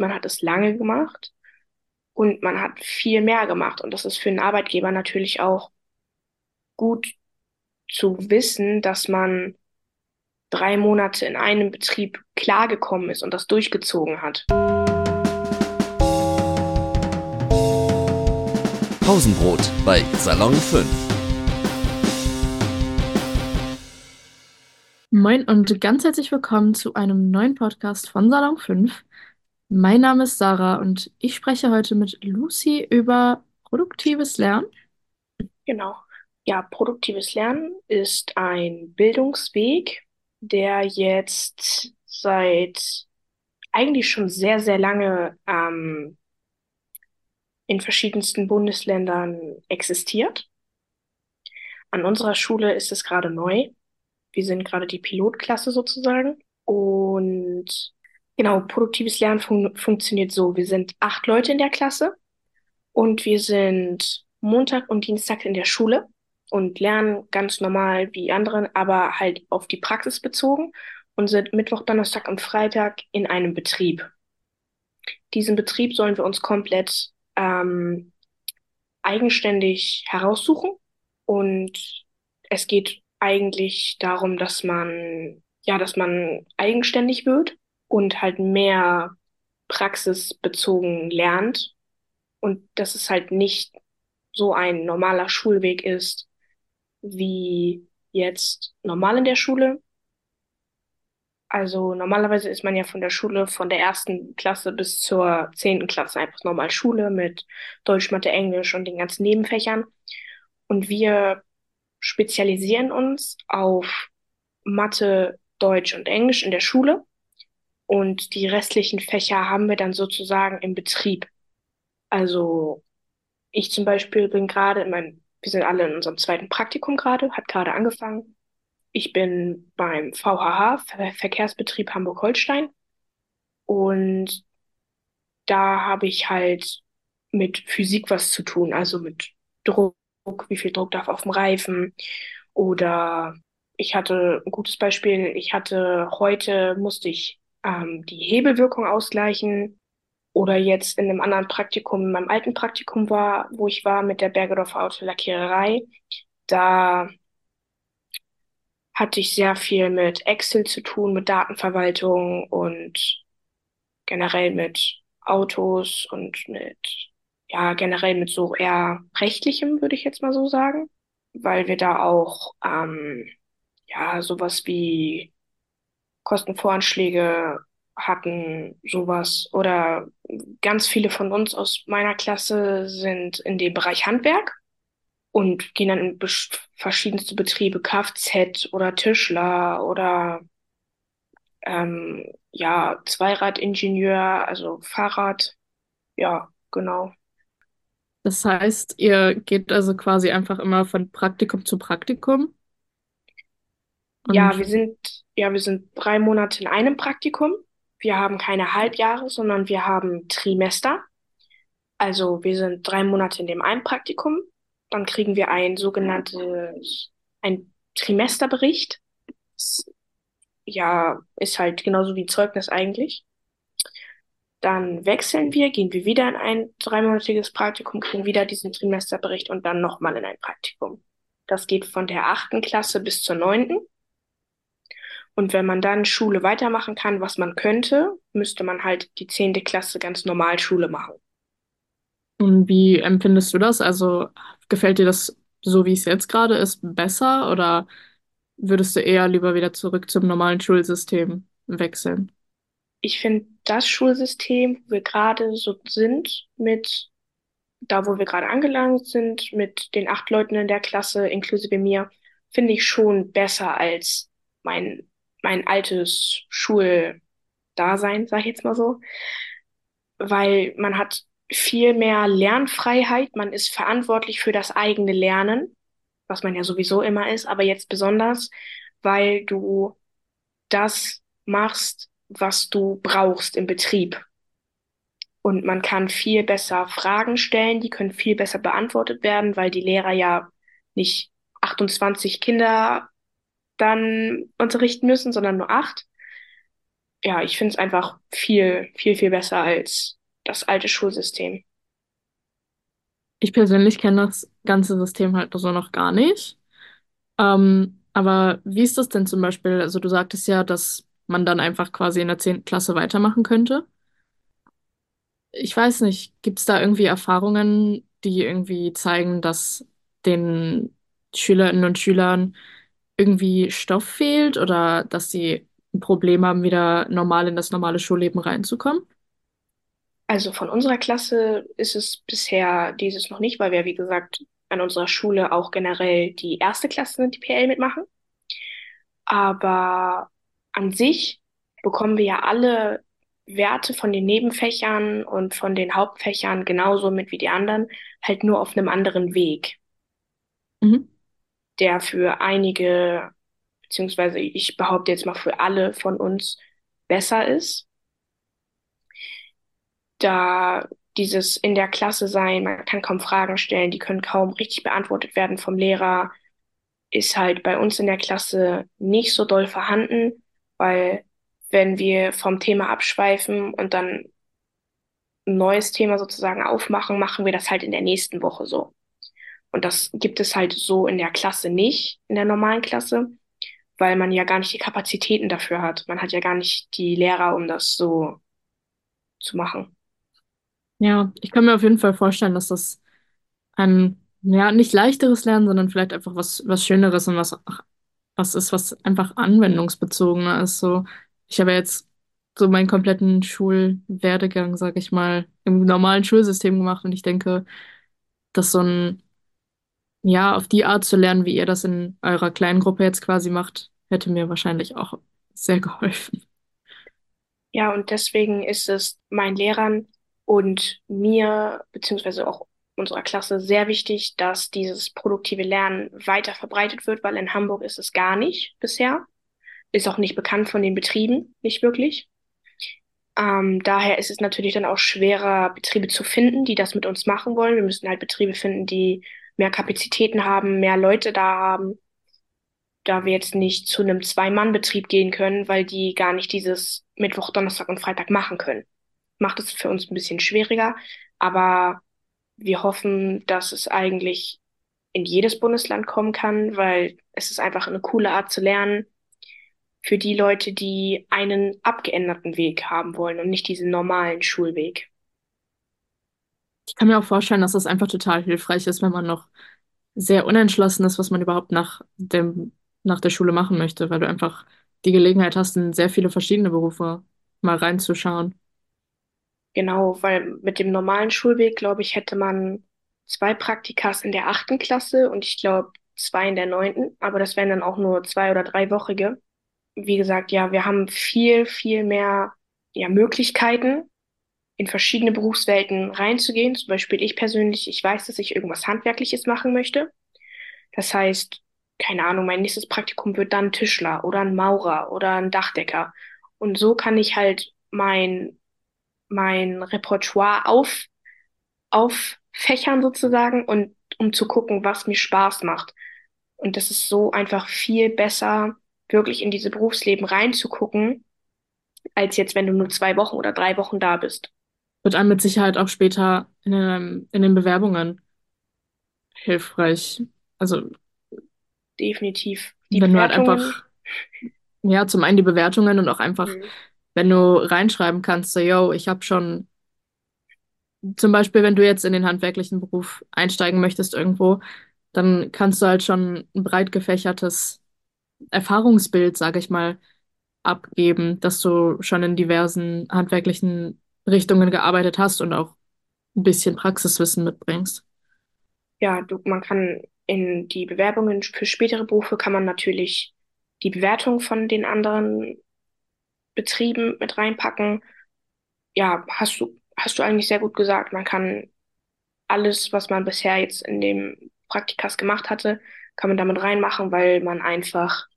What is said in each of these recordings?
man hat es lange gemacht und man hat viel mehr gemacht. Und das ist für einen Arbeitgeber natürlich auch gut zu wissen, dass man drei Monate in einem Betrieb klargekommen ist und das durchgezogen hat. Pausenbrot bei Salon 5. Moin und ganz herzlich willkommen zu einem neuen Podcast von Salon 5. Mein Name ist Sarah und ich spreche heute mit Lucy über produktives Lernen. Genau. Ja, produktives Lernen ist ein Bildungsweg, der jetzt seit eigentlich schon sehr, sehr lange ähm, in verschiedensten Bundesländern existiert. An unserer Schule ist es gerade neu. Wir sind gerade die Pilotklasse sozusagen. Und genau, produktives Lernen fun funktioniert so. Wir sind acht Leute in der Klasse und wir sind Montag und Dienstag in der Schule und lernen ganz normal wie anderen, aber halt auf die Praxis bezogen und sind Mittwoch, Donnerstag und Freitag in einem Betrieb. Diesen Betrieb sollen wir uns komplett ähm, eigenständig heraussuchen. Und es geht eigentlich darum, dass man, ja, dass man eigenständig wird und halt mehr praxisbezogen lernt. Und dass es halt nicht so ein normaler Schulweg ist, wie jetzt normal in der Schule, also normalerweise ist man ja von der Schule von der ersten Klasse bis zur zehnten Klasse einfach normal Schule mit Deutsch, Mathe, Englisch und den ganzen Nebenfächern. Und wir spezialisieren uns auf Mathe, Deutsch und Englisch in der Schule. Und die restlichen Fächer haben wir dann sozusagen im Betrieb. Also ich zum Beispiel bin gerade in meinem, wir sind alle in unserem zweiten Praktikum gerade, hat gerade angefangen. Ich bin beim VHH, Ver Verkehrsbetrieb Hamburg-Holstein. Und da habe ich halt mit Physik was zu tun, also mit Druck, wie viel Druck darf auf dem Reifen. Oder ich hatte ein gutes Beispiel, ich hatte heute musste ich ähm, die Hebelwirkung ausgleichen. Oder jetzt in einem anderen Praktikum, in meinem alten Praktikum war, wo ich war mit der Bergedorfer Autolackiererei, da hatte ich sehr viel mit Excel zu tun, mit Datenverwaltung und generell mit Autos und mit, ja, generell mit so eher rechtlichem, würde ich jetzt mal so sagen, weil wir da auch, ähm, ja, sowas wie Kostenvoranschläge hatten, sowas. Oder ganz viele von uns aus meiner Klasse sind in dem Bereich Handwerk und gehen dann in verschiedenste Betriebe, Kfz oder Tischler oder ähm, ja, Zweiradingenieur, also Fahrrad. Ja, genau. Das heißt, ihr geht also quasi einfach immer von Praktikum zu Praktikum? Ja, Und wir sind, ja, wir sind drei Monate in einem Praktikum. Wir haben keine Halbjahre, sondern wir haben Trimester. Also wir sind drei Monate in dem einen Praktikum dann kriegen wir ein sogenanntes, ein Trimesterbericht. Ja, ist halt genauso wie Zeugnis eigentlich. Dann wechseln wir, gehen wir wieder in ein dreimonatiges Praktikum, kriegen wieder diesen Trimesterbericht und dann nochmal in ein Praktikum. Das geht von der achten Klasse bis zur neunten. Und wenn man dann Schule weitermachen kann, was man könnte, müsste man halt die zehnte Klasse ganz normal Schule machen. Und wie empfindest du das? Also gefällt dir das so, wie es jetzt gerade ist, besser oder würdest du eher lieber wieder zurück zum normalen Schulsystem wechseln? Ich finde das Schulsystem, wo wir gerade so sind, mit da, wo wir gerade angelangt sind, mit den acht Leuten in der Klasse, inklusive mir, finde ich schon besser als mein, mein altes Schuldasein, sag ich jetzt mal so. Weil man hat viel mehr Lernfreiheit. Man ist verantwortlich für das eigene Lernen, was man ja sowieso immer ist, aber jetzt besonders, weil du das machst, was du brauchst im Betrieb. Und man kann viel besser Fragen stellen, die können viel besser beantwortet werden, weil die Lehrer ja nicht 28 Kinder dann unterrichten müssen, sondern nur acht. ja, ich finde es einfach viel, viel, viel besser als das alte Schulsystem. Ich persönlich kenne das ganze System halt so noch gar nicht. Ähm, aber wie ist das denn zum Beispiel? Also du sagtest ja, dass man dann einfach quasi in der zehnten Klasse weitermachen könnte. Ich weiß nicht, gibt es da irgendwie Erfahrungen, die irgendwie zeigen, dass den Schülerinnen und Schülern irgendwie Stoff fehlt oder dass sie ein Problem haben, wieder normal in das normale Schulleben reinzukommen? Also von unserer Klasse ist es bisher dieses noch nicht, weil wir, wie gesagt, an unserer Schule auch generell die erste Klasse die PL mitmachen. Aber an sich bekommen wir ja alle Werte von den Nebenfächern und von den Hauptfächern genauso mit wie die anderen, halt nur auf einem anderen Weg, Mhm. Der für einige, beziehungsweise ich behaupte jetzt mal für alle von uns besser ist, da dieses in der Klasse sein, man kann kaum Fragen stellen, die können kaum richtig beantwortet werden vom Lehrer, ist halt bei uns in der Klasse nicht so doll vorhanden, weil wenn wir vom Thema abschweifen und dann ein neues Thema sozusagen aufmachen, machen wir das halt in der nächsten Woche so. Und das gibt es halt so in der Klasse nicht, in der normalen Klasse, weil man ja gar nicht die Kapazitäten dafür hat. Man hat ja gar nicht die Lehrer, um das so zu machen. Ja, ich kann mir auf jeden Fall vorstellen, dass das ein, ja, nicht leichteres Lernen, sondern vielleicht einfach was, was Schöneres und was, was ist, was einfach anwendungsbezogener ist. So, ich habe jetzt so meinen kompletten Schulwerdegang, sag ich mal, im normalen Schulsystem gemacht und ich denke, dass so ein, ja, auf die Art zu lernen, wie ihr das in eurer kleinen Gruppe jetzt quasi macht, hätte mir wahrscheinlich auch sehr geholfen. Ja, und deswegen ist es meinen Lehrern und mir, beziehungsweise auch unserer Klasse, sehr wichtig, dass dieses produktive Lernen weiter verbreitet wird, weil in Hamburg ist es gar nicht bisher. Ist auch nicht bekannt von den Betrieben, nicht wirklich. Ähm, daher ist es natürlich dann auch schwerer, Betriebe zu finden, die das mit uns machen wollen. Wir müssen halt Betriebe finden, die mehr Kapazitäten haben, mehr Leute da haben, da wir jetzt nicht zu einem Zwei-Mann-Betrieb gehen können, weil die gar nicht dieses Mittwoch, Donnerstag und Freitag machen können. Macht es für uns ein bisschen schwieriger, aber wir hoffen, dass es eigentlich in jedes Bundesland kommen kann, weil es ist einfach eine coole Art zu lernen für die Leute, die einen abgeänderten Weg haben wollen und nicht diesen normalen Schulweg. Ich kann mir auch vorstellen, dass das einfach total hilfreich ist, wenn man noch sehr unentschlossen ist, was man überhaupt nach dem, nach der Schule machen möchte, weil du einfach die Gelegenheit hast, in sehr viele verschiedene Berufe mal reinzuschauen. Genau, weil mit dem normalen Schulweg, glaube ich, hätte man zwei Praktikas in der achten Klasse und ich glaube zwei in der neunten, aber das wären dann auch nur zwei oder dreiwöchige. Wie gesagt, ja, wir haben viel, viel mehr ja, Möglichkeiten, in verschiedene Berufswelten reinzugehen. Zum Beispiel ich persönlich, ich weiß, dass ich irgendwas Handwerkliches machen möchte. Das heißt, keine Ahnung, mein nächstes Praktikum wird dann Tischler oder ein Maurer oder ein Dachdecker. Und so kann ich halt mein, mein Repertoire auf, auffächern sozusagen und um zu gucken, was mir Spaß macht. Und das ist so einfach viel besser, wirklich in diese Berufsleben reinzugucken, als jetzt, wenn du nur zwei Wochen oder drei Wochen da bist. Wird einem mit Sicherheit auch später in den, in den Bewerbungen hilfreich. Also, Definitiv. Die wenn du halt einfach, ja, zum einen die Bewertungen und auch einfach, hm, wenn du reinschreiben kannst, so, yo, ich habe schon, zum Beispiel, wenn du jetzt in den handwerklichen Beruf einsteigen möchtest irgendwo, dann kannst du halt schon ein breit gefächertes Erfahrungsbild, sage ich mal, abgeben, dass du schon in diversen handwerklichen Richtungen gearbeitet hast und auch ein bisschen Praxiswissen mitbringst. ja, du, man kann in die Bewerbungen für spätere Berufe kann man natürlich die Bewertung von den anderen Betrieben mit reinpacken. Ja, hast du, hast du eigentlich sehr gut gesagt. Man kann alles, was man bisher jetzt in dem Praktikas gemacht hatte, kann man damit reinmachen, weil man einfach,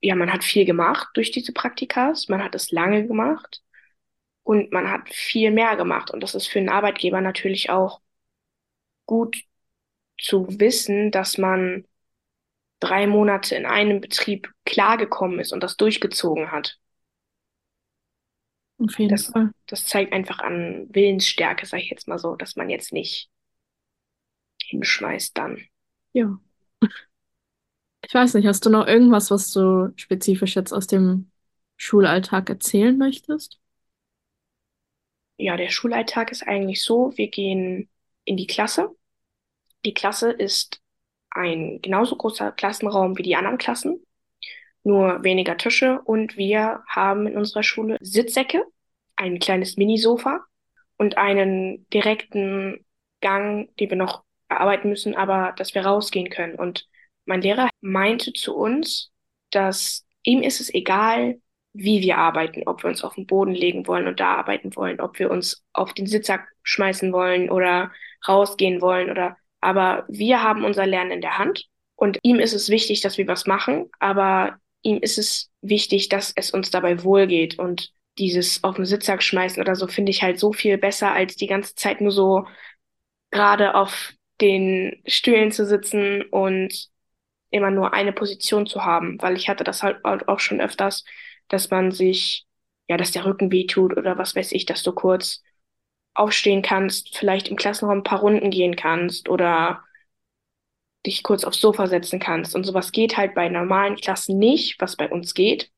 ja, man hat viel gemacht durch diese Praktikas, man hat es lange gemacht und man hat viel mehr gemacht. Und das ist für einen Arbeitgeber natürlich auch gut zu wissen, dass man drei Monate in einem Betrieb klargekommen ist und das durchgezogen hat. Auf jeden Das, Fall. das zeigt einfach an Willensstärke, sage ich jetzt mal so, dass man jetzt nicht hinschmeißt dann. Ja. Ich weiß nicht, hast du noch irgendwas, was du spezifisch jetzt aus dem Schulalltag erzählen möchtest? Ja, der Schulalltag ist eigentlich so, wir gehen in die Klasse. Die Klasse ist ein genauso großer Klassenraum wie die anderen Klassen, nur weniger Tische und wir haben in unserer Schule Sitzsäcke, ein kleines Minisofa und einen direkten Gang, den wir noch erarbeiten müssen, aber dass wir rausgehen können. Und mein Lehrer meinte zu uns, dass ihm ist es egal, wie wir arbeiten, ob wir uns auf den Boden legen wollen und da arbeiten wollen, ob wir uns auf den Sitzsack schmeißen wollen oder rausgehen wollen oder, aber wir haben unser Lernen in der Hand und ihm ist es wichtig, dass wir was machen, aber ihm ist es wichtig, dass es uns dabei wohlgeht und dieses auf den Sitzsack schmeißen oder so finde ich halt so viel besser, als die ganze Zeit nur so gerade auf den Stühlen zu sitzen und immer nur eine Position zu haben, weil ich hatte das halt auch schon öfters, dass man sich, ja, dass der Rücken wehtut oder was weiß ich, dass du kurz aufstehen kannst, vielleicht im Klassenraum ein paar Runden gehen kannst oder dich kurz aufs Sofa setzen kannst. Und sowas geht halt bei normalen Klassen nicht, was bei uns geht.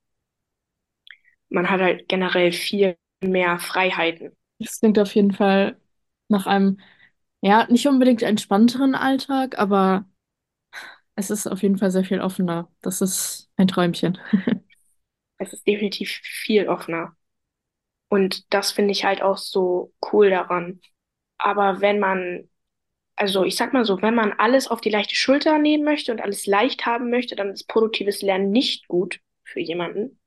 Man hat halt generell viel mehr Freiheiten. Das klingt auf jeden Fall nach einem, ja, nicht unbedingt entspannteren Alltag, aber es ist auf jeden Fall sehr viel offener. Das ist ein Träumchen. Es ist definitiv viel offener. Und das finde ich halt auch so cool daran. Aber wenn man, also ich sag mal so, wenn man alles auf die leichte Schulter nehmen möchte und alles leicht haben möchte, dann ist produktives Lernen nicht gut für jemanden.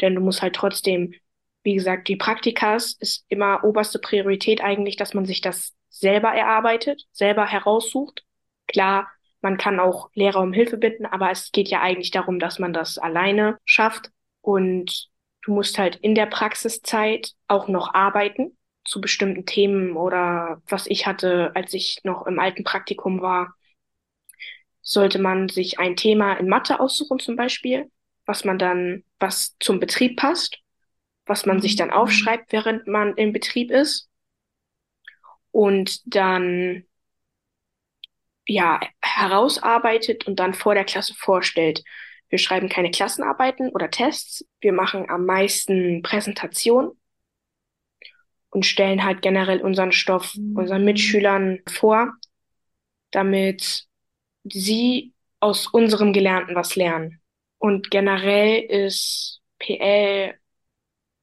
Denn du musst halt trotzdem, wie gesagt, die Praktikas ist immer oberste Priorität eigentlich, dass man sich das selber erarbeitet, selber heraussucht. Klar, man kann auch Lehrer um Hilfe bitten, aber es geht ja eigentlich darum, dass man das alleine schafft. Und du musst halt in der Praxiszeit auch noch arbeiten zu bestimmten Themen oder was ich hatte, als ich noch im alten Praktikum war, sollte man sich ein Thema in Mathe aussuchen zum Beispiel, was man dann, was zum Betrieb passt, was man sich dann aufschreibt, während man im Betrieb ist. Und dann ja herausarbeitet und dann vor der Klasse vorstellt. Wir schreiben keine Klassenarbeiten oder Tests. Wir machen am meisten Präsentation und stellen halt generell unseren Stoff unseren Mitschülern vor, damit sie aus unserem Gelernten was lernen. Und generell ist PL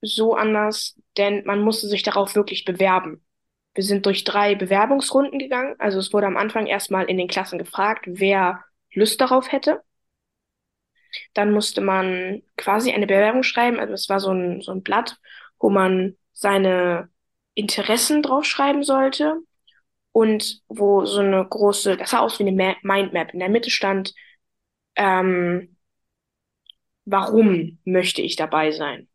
so anders, denn man musste sich darauf wirklich bewerben. Wir sind durch drei Bewerbungsrunden gegangen. Also es wurde am Anfang erstmal in den Klassen gefragt, wer Lust darauf hätte. Dann musste man quasi eine Bewerbung schreiben. Also es war so ein, so ein Blatt, wo man seine Interessen draufschreiben sollte und wo so eine große, das sah aus wie eine Ma Mindmap. In der Mitte stand, ähm, warum möchte ich dabei sein?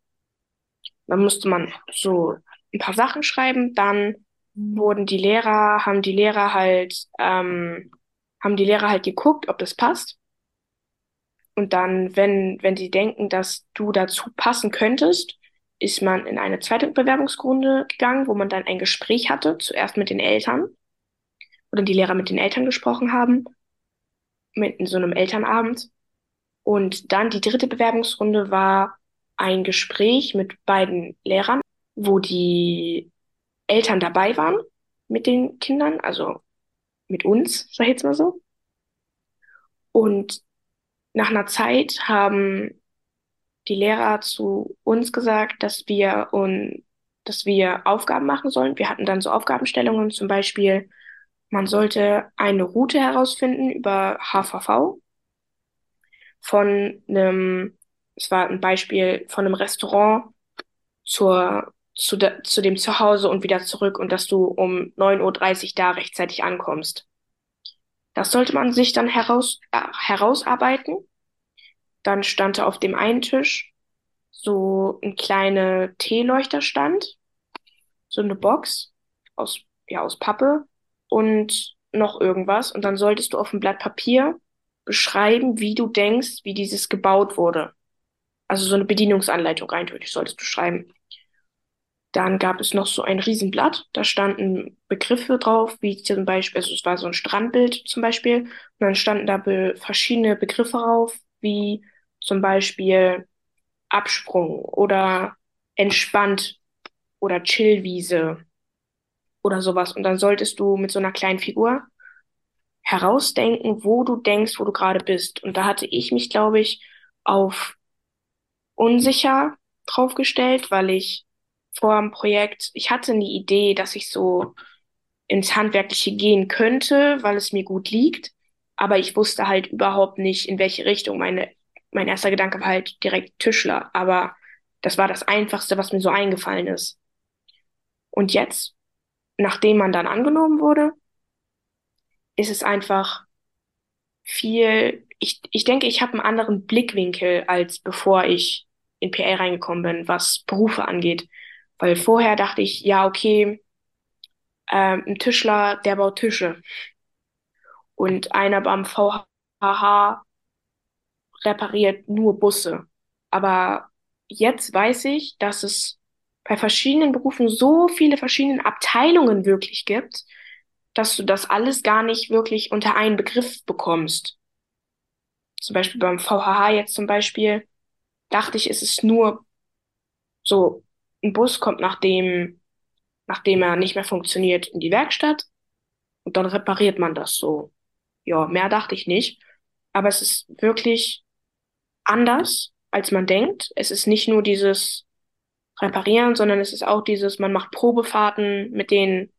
Dann musste man so ein paar Sachen schreiben, dann wurden die Lehrer, haben die Lehrer halt, ähm, haben die Lehrer halt geguckt, ob das passt. Und dann, wenn, wenn sie denken, dass du dazu passen könntest, ist man in eine zweite Bewerbungsrunde gegangen, wo man dann ein Gespräch hatte, zuerst mit den Eltern oder die Lehrer mit den Eltern gesprochen haben, mit in so einem Elternabend. Und dann die dritte Bewerbungsrunde war ein Gespräch mit beiden Lehrern, wo die Eltern dabei waren mit den Kindern, also mit uns, sag ich jetzt mal so. Und nach einer Zeit haben die Lehrer zu uns gesagt, dass wir und dass wir Aufgaben machen sollen. Wir hatten dann so Aufgabenstellungen, zum Beispiel, man sollte eine Route herausfinden über HVV von einem, es war ein Beispiel von einem Restaurant zur, zu, de, zu dem Zuhause und wieder zurück und dass du um 9.30 Uhr da rechtzeitig ankommst. Das sollte man sich dann heraus, äh, herausarbeiten. Dann stand da auf dem einen Tisch so ein kleiner Teeleuchterstand, so eine Box aus, ja, aus Pappe und noch irgendwas. Und dann solltest du auf dem Blatt Papier beschreiben, wie du denkst, wie dieses gebaut wurde. Also so eine Bedienungsanleitung eindeutig solltest du schreiben. Dann gab es noch so ein Riesenblatt, da standen Begriffe drauf, wie zum Beispiel, also es war so ein Strandbild zum Beispiel, und dann standen da be verschiedene Begriffe drauf, wie zum Beispiel Absprung oder entspannt oder Chillwiese oder sowas. Und dann solltest du mit so einer kleinen Figur herausdenken, wo du denkst, wo du gerade bist. Und da hatte ich mich, glaube ich, auf unsicher draufgestellt, weil ich vor dem Projekt, ich hatte eine Idee, dass ich so ins Handwerkliche gehen könnte, weil es mir gut liegt. Aber ich wusste halt überhaupt nicht, in welche Richtung. Meine, mein erster Gedanke war halt direkt Tischler. Aber das war das Einfachste, was mir so eingefallen ist. Und jetzt, nachdem man dann angenommen wurde, ist es einfach viel, ich, ich denke, ich habe einen anderen Blickwinkel, als bevor ich in PL reingekommen bin, was Berufe angeht. Weil vorher dachte ich, ja, okay, ähm, ein Tischler, der baut Tische. Und einer beim VHH repariert nur Busse. Aber jetzt weiß ich, dass es bei verschiedenen Berufen so viele verschiedene Abteilungen wirklich gibt, dass du das alles gar nicht wirklich unter einen Begriff bekommst. Zum Beispiel beim VHH jetzt zum Beispiel dachte ich, es ist nur so, ein Bus kommt nachdem, nachdem er nicht mehr funktioniert in die Werkstatt und dann repariert man das so. Ja, mehr dachte ich nicht. Aber es ist wirklich anders, als man denkt. Es ist nicht nur dieses Reparieren, sondern es ist auch dieses, man macht Probefahrten mit den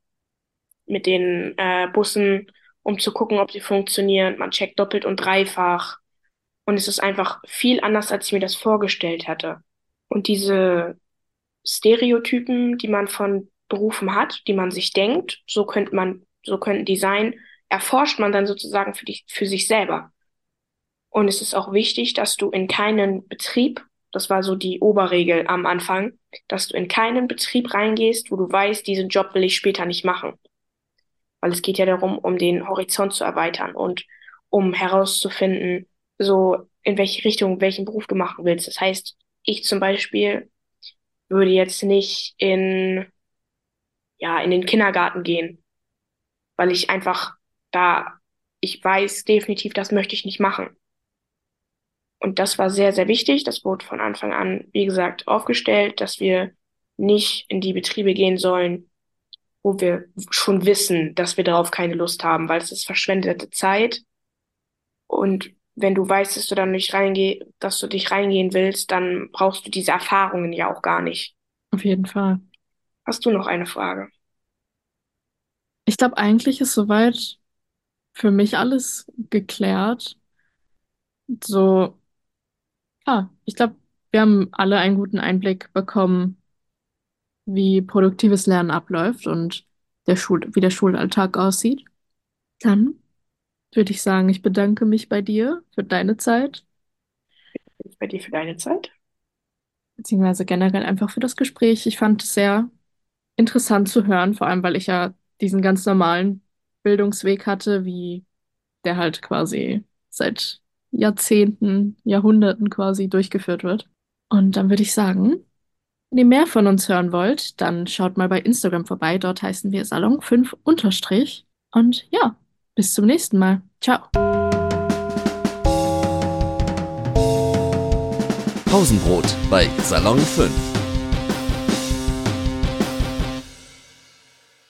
mit den äh, Bussen, um zu gucken, ob sie funktionieren. Man checkt doppelt und dreifach. Und es ist einfach viel anders, als ich mir das vorgestellt hatte. Und diese Stereotypen, die man von Berufen hat, die man sich denkt, so könnte man, so könnten die sein, erforscht man dann sozusagen für dich, für sich selber. Und es ist auch wichtig, dass du in keinen Betrieb, das war so die Oberregel am Anfang, dass du in keinen Betrieb reingehst, wo du weißt, diesen Job will ich später nicht machen weil es geht ja darum, um den Horizont zu erweitern und um herauszufinden, so in welche Richtung, welchen Beruf du machen willst. Das heißt, ich zum Beispiel würde jetzt nicht in, ja, in den Kindergarten gehen, weil ich einfach da, ich weiß definitiv, das möchte ich nicht machen. Und das war sehr, sehr wichtig. Das wurde von Anfang an, wie gesagt, aufgestellt, dass wir nicht in die Betriebe gehen sollen, wo wir schon wissen, dass wir darauf keine Lust haben, weil es ist verschwendete Zeit. Und wenn du weißt, dass du dann nicht reingeh, dass du dich reingehen willst, dann brauchst du diese Erfahrungen ja auch gar nicht. Auf jeden Fall. Hast du noch eine Frage? Ich glaube, eigentlich ist soweit für mich alles geklärt. So, ja, ich glaube, wir haben alle einen guten Einblick bekommen, wie produktives Lernen abläuft und der Schul wie der Schulalltag aussieht. Dann würde ich sagen, ich bedanke mich bei dir für deine Zeit. Bei dir für deine Zeit. Beziehungsweise generell einfach für das Gespräch. Ich fand es sehr interessant zu hören, vor allem weil ich ja diesen ganz normalen Bildungsweg hatte, wie der halt quasi seit Jahrzehnten, Jahrhunderten quasi durchgeführt wird. Und dann würde ich sagen, wenn ihr mehr von uns hören wollt, dann schaut mal bei Instagram vorbei. Dort heißen wir Salon 5 unterstrich. Und ja, bis zum nächsten Mal. Ciao. Pausenbrot bei Salon 5.